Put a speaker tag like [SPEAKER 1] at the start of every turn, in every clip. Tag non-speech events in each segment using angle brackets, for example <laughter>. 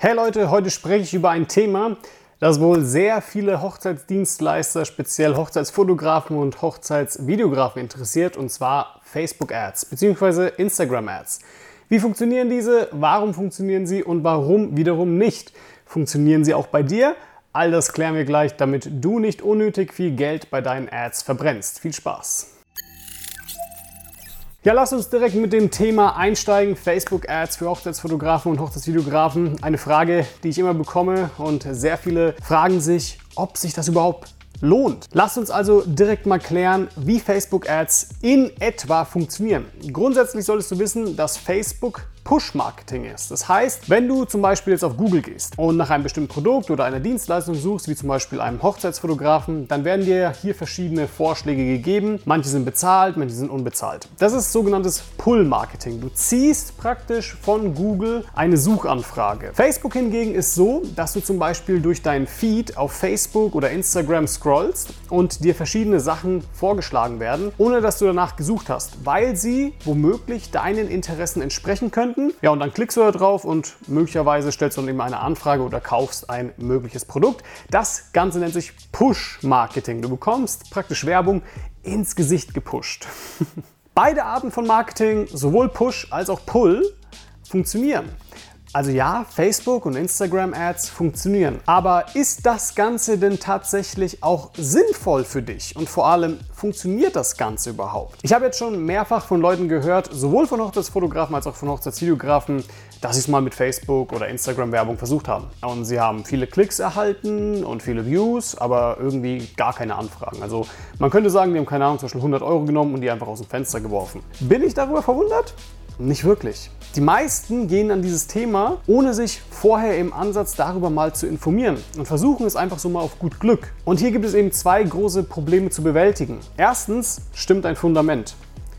[SPEAKER 1] Hey Leute, heute spreche ich über ein Thema, das wohl sehr viele Hochzeitsdienstleister, speziell Hochzeitsfotografen und Hochzeitsvideografen interessiert, und zwar Facebook Ads bzw. Instagram Ads. Wie funktionieren diese? Warum funktionieren sie und warum wiederum nicht? Funktionieren sie auch bei dir? All das klären wir gleich, damit du nicht unnötig viel Geld bei deinen Ads verbrennst. Viel Spaß! Ja, lass uns direkt mit dem Thema einsteigen. Facebook Ads für Hochzeitsfotografen und Hochzeitsvideografen. Eine Frage, die ich immer bekomme und sehr viele fragen sich, ob sich das überhaupt lohnt. Lasst uns also direkt mal klären, wie Facebook Ads in etwa funktionieren. Grundsätzlich solltest du wissen, dass Facebook Push-Marketing ist. Das heißt, wenn du zum Beispiel jetzt auf Google gehst und nach einem bestimmten Produkt oder einer Dienstleistung suchst, wie zum Beispiel einem Hochzeitsfotografen, dann werden dir hier verschiedene Vorschläge gegeben. Manche sind bezahlt, manche sind unbezahlt. Das ist sogenanntes Pull-Marketing. Du ziehst praktisch von Google eine Suchanfrage. Facebook hingegen ist so, dass du zum Beispiel durch deinen Feed auf Facebook oder Instagram scrollst und dir verschiedene Sachen vorgeschlagen werden, ohne dass du danach gesucht hast, weil sie womöglich deinen Interessen entsprechen könnten finden. Ja, und dann klickst du da drauf und möglicherweise stellst du dann eben eine Anfrage oder kaufst ein mögliches Produkt. Das Ganze nennt sich Push-Marketing. Du bekommst praktisch Werbung ins Gesicht gepusht. <laughs> Beide Arten von Marketing, sowohl Push als auch Pull, funktionieren. Also ja, Facebook und Instagram Ads funktionieren. Aber ist das Ganze denn tatsächlich auch sinnvoll für dich? Und vor allem, funktioniert das Ganze überhaupt? Ich habe jetzt schon mehrfach von Leuten gehört, sowohl von Hochzeitsfotografen als auch von Hochzeitsvideografen, dass sie es mal mit Facebook oder Instagram Werbung versucht haben. Und sie haben viele Klicks erhalten und viele Views, aber irgendwie gar keine Anfragen. Also man könnte sagen, die haben keine Ahnung, Beispiel 100 Euro genommen und die einfach aus dem Fenster geworfen. Bin ich darüber verwundert? Nicht wirklich. Die meisten gehen an dieses Thema, ohne sich vorher im Ansatz darüber mal zu informieren und versuchen es einfach so mal auf gut Glück. Und hier gibt es eben zwei große Probleme zu bewältigen. Erstens stimmt dein Fundament.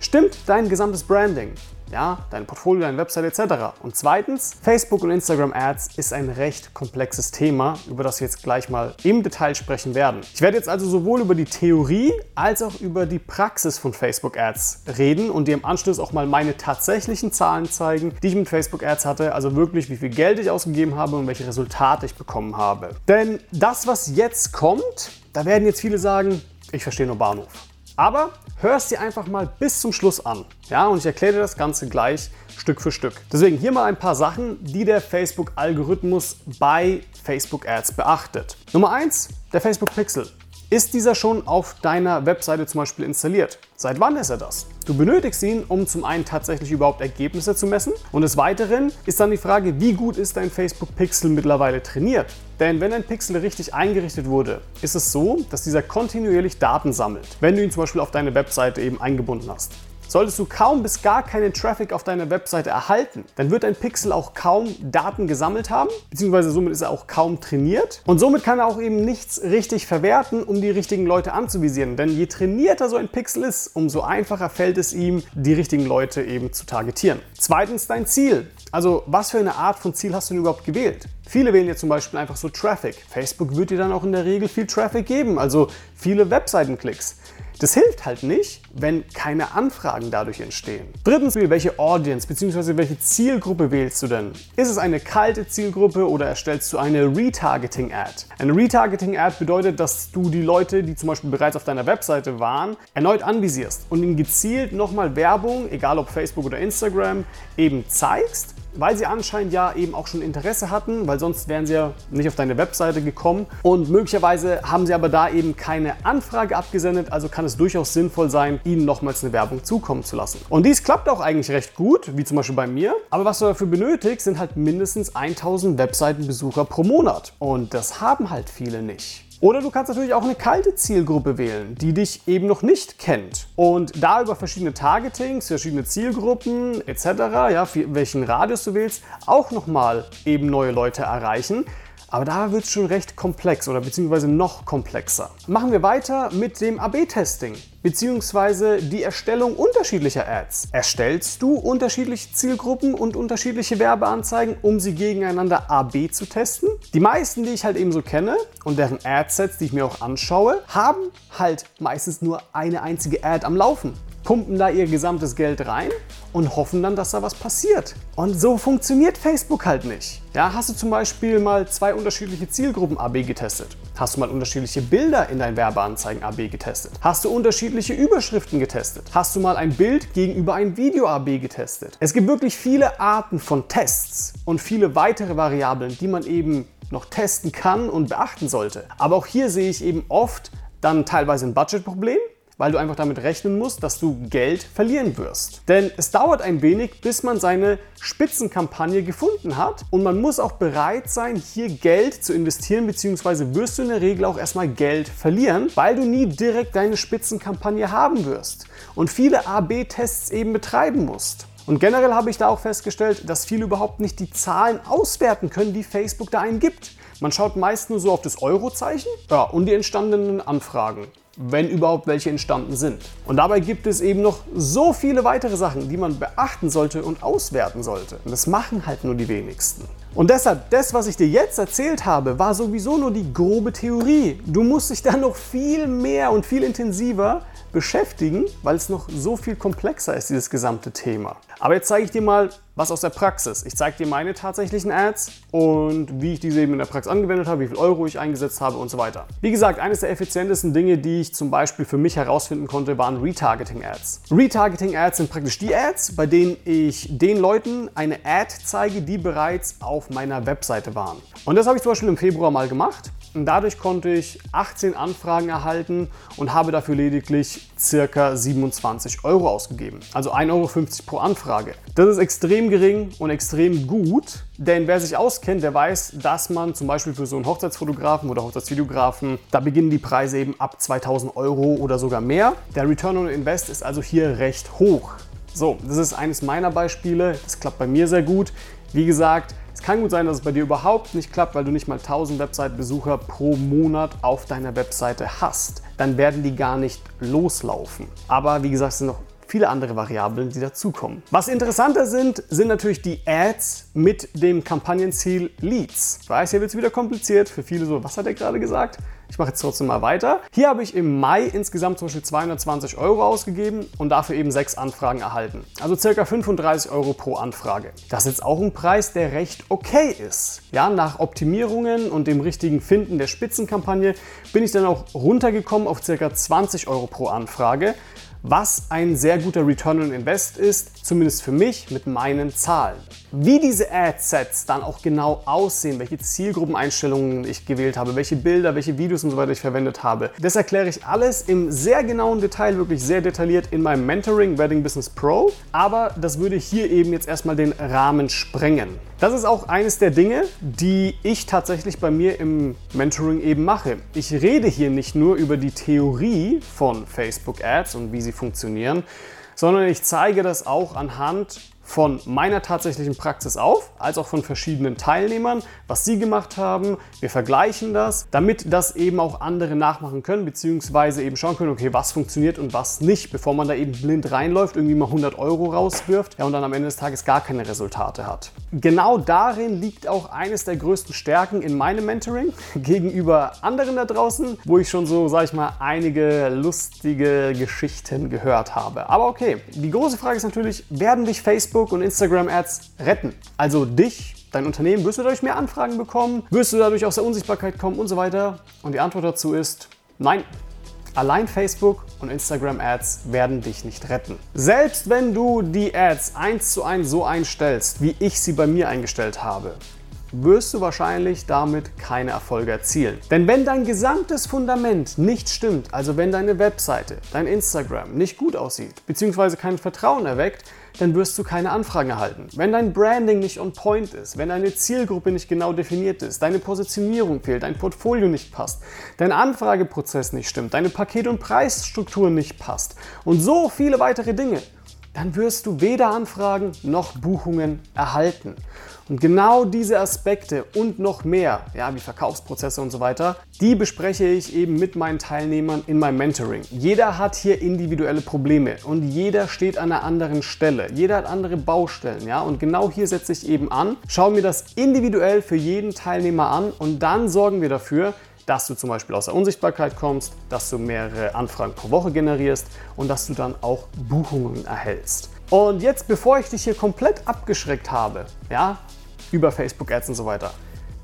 [SPEAKER 1] Stimmt dein gesamtes Branding ja, dein Portfolio, deine Website etc. Und zweitens, Facebook und Instagram Ads ist ein recht komplexes Thema, über das wir jetzt gleich mal im Detail sprechen werden. Ich werde jetzt also sowohl über die Theorie als auch über die Praxis von Facebook Ads reden und dir im Anschluss auch mal meine tatsächlichen Zahlen zeigen, die ich mit Facebook Ads hatte, also wirklich wie viel Geld ich ausgegeben habe und welche Resultate ich bekommen habe. Denn das, was jetzt kommt, da werden jetzt viele sagen, ich verstehe nur Bahnhof. Aber hör es dir einfach mal bis zum Schluss an. Ja, und ich erkläre dir das Ganze gleich Stück für Stück. Deswegen hier mal ein paar Sachen, die der Facebook-Algorithmus bei Facebook Ads beachtet. Nummer 1, der Facebook Pixel. Ist dieser schon auf deiner Webseite zum Beispiel installiert? Seit wann ist er das? Du benötigst ihn, um zum einen tatsächlich überhaupt Ergebnisse zu messen und des Weiteren ist dann die Frage, wie gut ist dein Facebook Pixel mittlerweile trainiert? Denn wenn ein Pixel richtig eingerichtet wurde, ist es so, dass dieser kontinuierlich Daten sammelt, wenn du ihn zum Beispiel auf deine Webseite eben eingebunden hast. Solltest du kaum bis gar keinen Traffic auf deiner Webseite erhalten, dann wird dein Pixel auch kaum Daten gesammelt haben, beziehungsweise somit ist er auch kaum trainiert. Und somit kann er auch eben nichts richtig verwerten, um die richtigen Leute anzuvisieren. Denn je trainierter so ein Pixel ist, umso einfacher fällt es ihm, die richtigen Leute eben zu targetieren. Zweitens dein Ziel. Also was für eine Art von Ziel hast du denn überhaupt gewählt? Viele wählen jetzt zum Beispiel einfach so Traffic. Facebook wird dir dann auch in der Regel viel Traffic geben, also viele Webseitenklicks. Das hilft halt nicht, wenn keine Anfragen dadurch entstehen. Drittens, welche Audience bzw. welche Zielgruppe wählst du denn? Ist es eine kalte Zielgruppe oder erstellst du eine Retargeting-Ad? Eine Retargeting-Ad bedeutet, dass du die Leute, die zum Beispiel bereits auf deiner Webseite waren, erneut anvisierst und ihnen gezielt nochmal Werbung, egal ob Facebook oder Instagram, eben zeigst weil sie anscheinend ja eben auch schon Interesse hatten, weil sonst wären sie ja nicht auf deine Webseite gekommen. Und möglicherweise haben sie aber da eben keine Anfrage abgesendet, also kann es durchaus sinnvoll sein, ihnen nochmals eine Werbung zukommen zu lassen. Und dies klappt auch eigentlich recht gut, wie zum Beispiel bei mir. Aber was du dafür benötigst, sind halt mindestens 1000 Webseitenbesucher pro Monat. Und das haben halt viele nicht. Oder du kannst natürlich auch eine kalte Zielgruppe wählen, die dich eben noch nicht kennt. Und da über verschiedene Targetings, verschiedene Zielgruppen etc., ja, welchen Radius du willst, auch nochmal eben neue Leute erreichen. Aber da wird es schon recht komplex oder beziehungsweise noch komplexer. Machen wir weiter mit dem AB-Testing beziehungsweise die Erstellung unterschiedlicher Ads. Erstellst du unterschiedliche Zielgruppen und unterschiedliche Werbeanzeigen, um sie gegeneinander AB zu testen? Die meisten, die ich halt eben so kenne und deren Adsets, die ich mir auch anschaue, haben halt meistens nur eine einzige Ad am Laufen. pumpen da ihr gesamtes Geld rein und hoffen dann, dass da was passiert. Und so funktioniert Facebook halt nicht. Ja, hast du zum Beispiel mal zwei unterschiedliche Zielgruppen AB getestet? Hast du mal unterschiedliche Bilder in deinen Werbeanzeigen AB getestet? Hast du unterschiedliche Überschriften getestet? Hast du mal ein Bild gegenüber ein Video AB getestet? Es gibt wirklich viele Arten von Tests und viele weitere Variablen, die man eben noch testen kann und beachten sollte. Aber auch hier sehe ich eben oft dann teilweise ein Budgetproblem weil du einfach damit rechnen musst, dass du Geld verlieren wirst. Denn es dauert ein wenig, bis man seine Spitzenkampagne gefunden hat und man muss auch bereit sein, hier Geld zu investieren, beziehungsweise wirst du in der Regel auch erstmal Geld verlieren, weil du nie direkt deine Spitzenkampagne haben wirst und viele AB-Tests eben betreiben musst. Und generell habe ich da auch festgestellt, dass viele überhaupt nicht die Zahlen auswerten können, die Facebook da eingibt. Man schaut meist nur so auf das Eurozeichen ja, und die entstandenen Anfragen wenn überhaupt welche entstanden sind. Und dabei gibt es eben noch so viele weitere Sachen, die man beachten sollte und auswerten sollte. Und das machen halt nur die wenigsten. Und deshalb, das, was ich dir jetzt erzählt habe, war sowieso nur die grobe Theorie. Du musst dich dann noch viel mehr und viel intensiver beschäftigen, weil es noch so viel komplexer ist, dieses gesamte Thema. Aber jetzt zeige ich dir mal was aus der Praxis. Ich zeige dir meine tatsächlichen Ads und wie ich diese eben in der Praxis angewendet habe, wie viel Euro ich eingesetzt habe und so weiter. Wie gesagt, eines der effizientesten Dinge, die ich zum Beispiel für mich herausfinden konnte, waren Retargeting-Ads. Retargeting-Ads sind praktisch die Ads, bei denen ich den Leuten eine Ad zeige, die bereits auf meiner Webseite waren. Und das habe ich zum Beispiel im Februar mal gemacht. Und dadurch konnte ich 18 Anfragen erhalten und habe dafür lediglich circa 27 Euro ausgegeben. Also 1,50 Euro pro Anfrage. Das ist extrem gering und extrem gut, denn wer sich auskennt, der weiß, dass man zum Beispiel für so einen Hochzeitsfotografen oder Hochzeitsvideografen, da beginnen die Preise eben ab 2000 Euro oder sogar mehr. Der Return on Invest ist also hier recht hoch. So, das ist eines meiner Beispiele. Das klappt bei mir sehr gut. Wie gesagt, es kann gut sein, dass es bei dir überhaupt nicht klappt, weil du nicht mal 1000 Website-Besucher pro Monat auf deiner Webseite hast. Dann werden die gar nicht loslaufen. Aber wie gesagt, es sind noch viele andere Variablen, die dazukommen. Was interessanter sind, sind natürlich die Ads mit dem Kampagnenziel Leads. Ich weiß, hier wird es wieder kompliziert. Für viele so, was hat er gerade gesagt? Ich mache jetzt trotzdem mal weiter. Hier habe ich im Mai insgesamt zum Beispiel 220 Euro ausgegeben und dafür eben sechs Anfragen erhalten. Also circa 35 Euro pro Anfrage. Das ist jetzt auch ein Preis, der recht okay ist. Ja, nach Optimierungen und dem richtigen Finden der Spitzenkampagne bin ich dann auch runtergekommen auf circa 20 Euro pro Anfrage was ein sehr guter Return on Invest ist, zumindest für mich mit meinen Zahlen. Wie diese Ad-Sets dann auch genau aussehen, welche Zielgruppeneinstellungen ich gewählt habe, welche Bilder, welche Videos und so weiter ich verwendet habe, das erkläre ich alles im sehr genauen Detail, wirklich sehr detailliert in meinem Mentoring Wedding Business Pro. Aber das würde hier eben jetzt erstmal den Rahmen sprengen. Das ist auch eines der Dinge, die ich tatsächlich bei mir im Mentoring eben mache. Ich rede hier nicht nur über die Theorie von Facebook Ads und wie sie funktionieren, sondern ich zeige das auch anhand von meiner tatsächlichen Praxis auf, als auch von verschiedenen Teilnehmern, was sie gemacht haben. Wir vergleichen das, damit das eben auch andere nachmachen können, beziehungsweise eben schauen können, okay, was funktioniert und was nicht, bevor man da eben blind reinläuft, irgendwie mal 100 Euro rauswirft ja, und dann am Ende des Tages gar keine Resultate hat. Genau darin liegt auch eines der größten Stärken in meinem Mentoring <laughs> gegenüber anderen da draußen, wo ich schon so, sag ich mal, einige lustige Geschichten gehört habe. Aber okay, die große Frage ist natürlich, werden dich Facebook Facebook und Instagram Ads retten. Also dich, dein Unternehmen, wirst du dadurch mehr Anfragen bekommen, wirst du dadurch aus der Unsichtbarkeit kommen und so weiter. Und die Antwort dazu ist nein. Allein Facebook und Instagram Ads werden dich nicht retten. Selbst wenn du die Ads eins zu eins so einstellst, wie ich sie bei mir eingestellt habe, wirst du wahrscheinlich damit keine Erfolge erzielen. Denn wenn dein gesamtes Fundament nicht stimmt, also wenn deine Webseite, dein Instagram nicht gut aussieht, beziehungsweise kein Vertrauen erweckt, dann wirst du keine Anfragen erhalten. Wenn dein Branding nicht on point ist, wenn deine Zielgruppe nicht genau definiert ist, deine Positionierung fehlt, dein Portfolio nicht passt, dein Anfrageprozess nicht stimmt, deine Paket- und Preisstruktur nicht passt und so viele weitere Dinge, dann wirst du weder Anfragen noch Buchungen erhalten. Und genau diese Aspekte und noch mehr, ja, wie Verkaufsprozesse und so weiter, die bespreche ich eben mit meinen Teilnehmern in meinem Mentoring. Jeder hat hier individuelle Probleme und jeder steht an einer anderen Stelle. Jeder hat andere Baustellen, ja, und genau hier setze ich eben an, schaue mir das individuell für jeden Teilnehmer an und dann sorgen wir dafür, dass du zum Beispiel aus der Unsichtbarkeit kommst, dass du mehrere Anfragen pro Woche generierst und dass du dann auch Buchungen erhältst. Und jetzt, bevor ich dich hier komplett abgeschreckt habe, ja, über Facebook Ads und so weiter,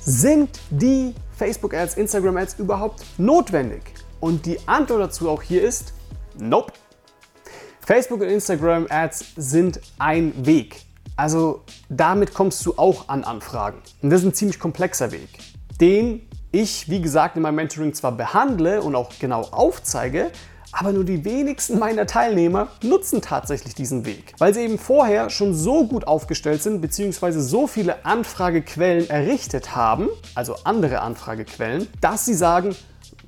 [SPEAKER 1] sind die Facebook Ads, Instagram Ads überhaupt notwendig? Und die Antwort dazu auch hier ist, nope. Facebook und Instagram Ads sind ein Weg. Also damit kommst du auch an Anfragen. Und das ist ein ziemlich komplexer Weg, den ich, wie gesagt, in meinem Mentoring zwar behandle und auch genau aufzeige, aber nur die wenigsten meiner Teilnehmer nutzen tatsächlich diesen Weg, weil sie eben vorher schon so gut aufgestellt sind bzw. so viele Anfragequellen errichtet haben, also andere Anfragequellen, dass sie sagen,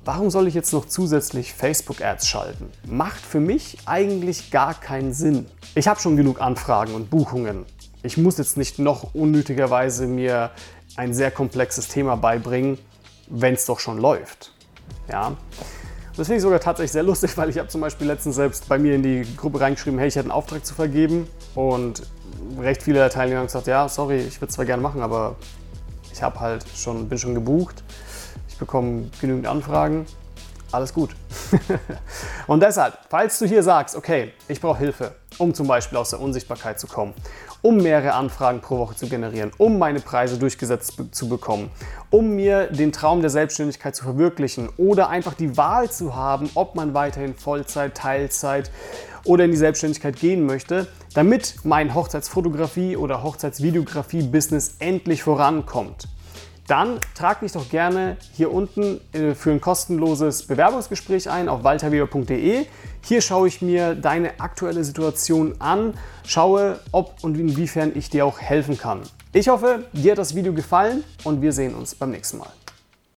[SPEAKER 1] warum soll ich jetzt noch zusätzlich Facebook-Ads schalten? Macht für mich eigentlich gar keinen Sinn. Ich habe schon genug Anfragen und Buchungen. Ich muss jetzt nicht noch unnötigerweise mir ein sehr komplexes Thema beibringen, wenn es doch schon läuft. Ja. Das finde ich sogar tatsächlich sehr <laughs> lustig, weil ich habe zum Beispiel letztens selbst bei mir in die Gruppe reingeschrieben, hey, ich hätte einen Auftrag zu vergeben und recht viele der Teilnehmer haben gesagt, ja, sorry, ich würde es zwar gerne machen, aber ich habe halt schon, bin schon gebucht, ich bekomme genügend Anfragen, alles gut. <laughs> und deshalb, falls du hier sagst, okay, ich brauche Hilfe, um zum Beispiel aus der Unsichtbarkeit zu kommen, um mehrere Anfragen pro Woche zu generieren, um meine Preise durchgesetzt zu bekommen, um mir den Traum der Selbstständigkeit zu verwirklichen oder einfach die Wahl zu haben, ob man weiterhin Vollzeit, Teilzeit oder in die Selbstständigkeit gehen möchte, damit mein Hochzeitsfotografie oder Hochzeitsvideografie-Business endlich vorankommt dann trag dich doch gerne hier unten äh, für ein kostenloses Bewerbungsgespräch ein auf walterweber.de. Hier schaue ich mir deine aktuelle Situation an, schaue, ob und inwiefern ich dir auch helfen kann. Ich hoffe, dir hat das Video gefallen und wir sehen uns beim nächsten Mal.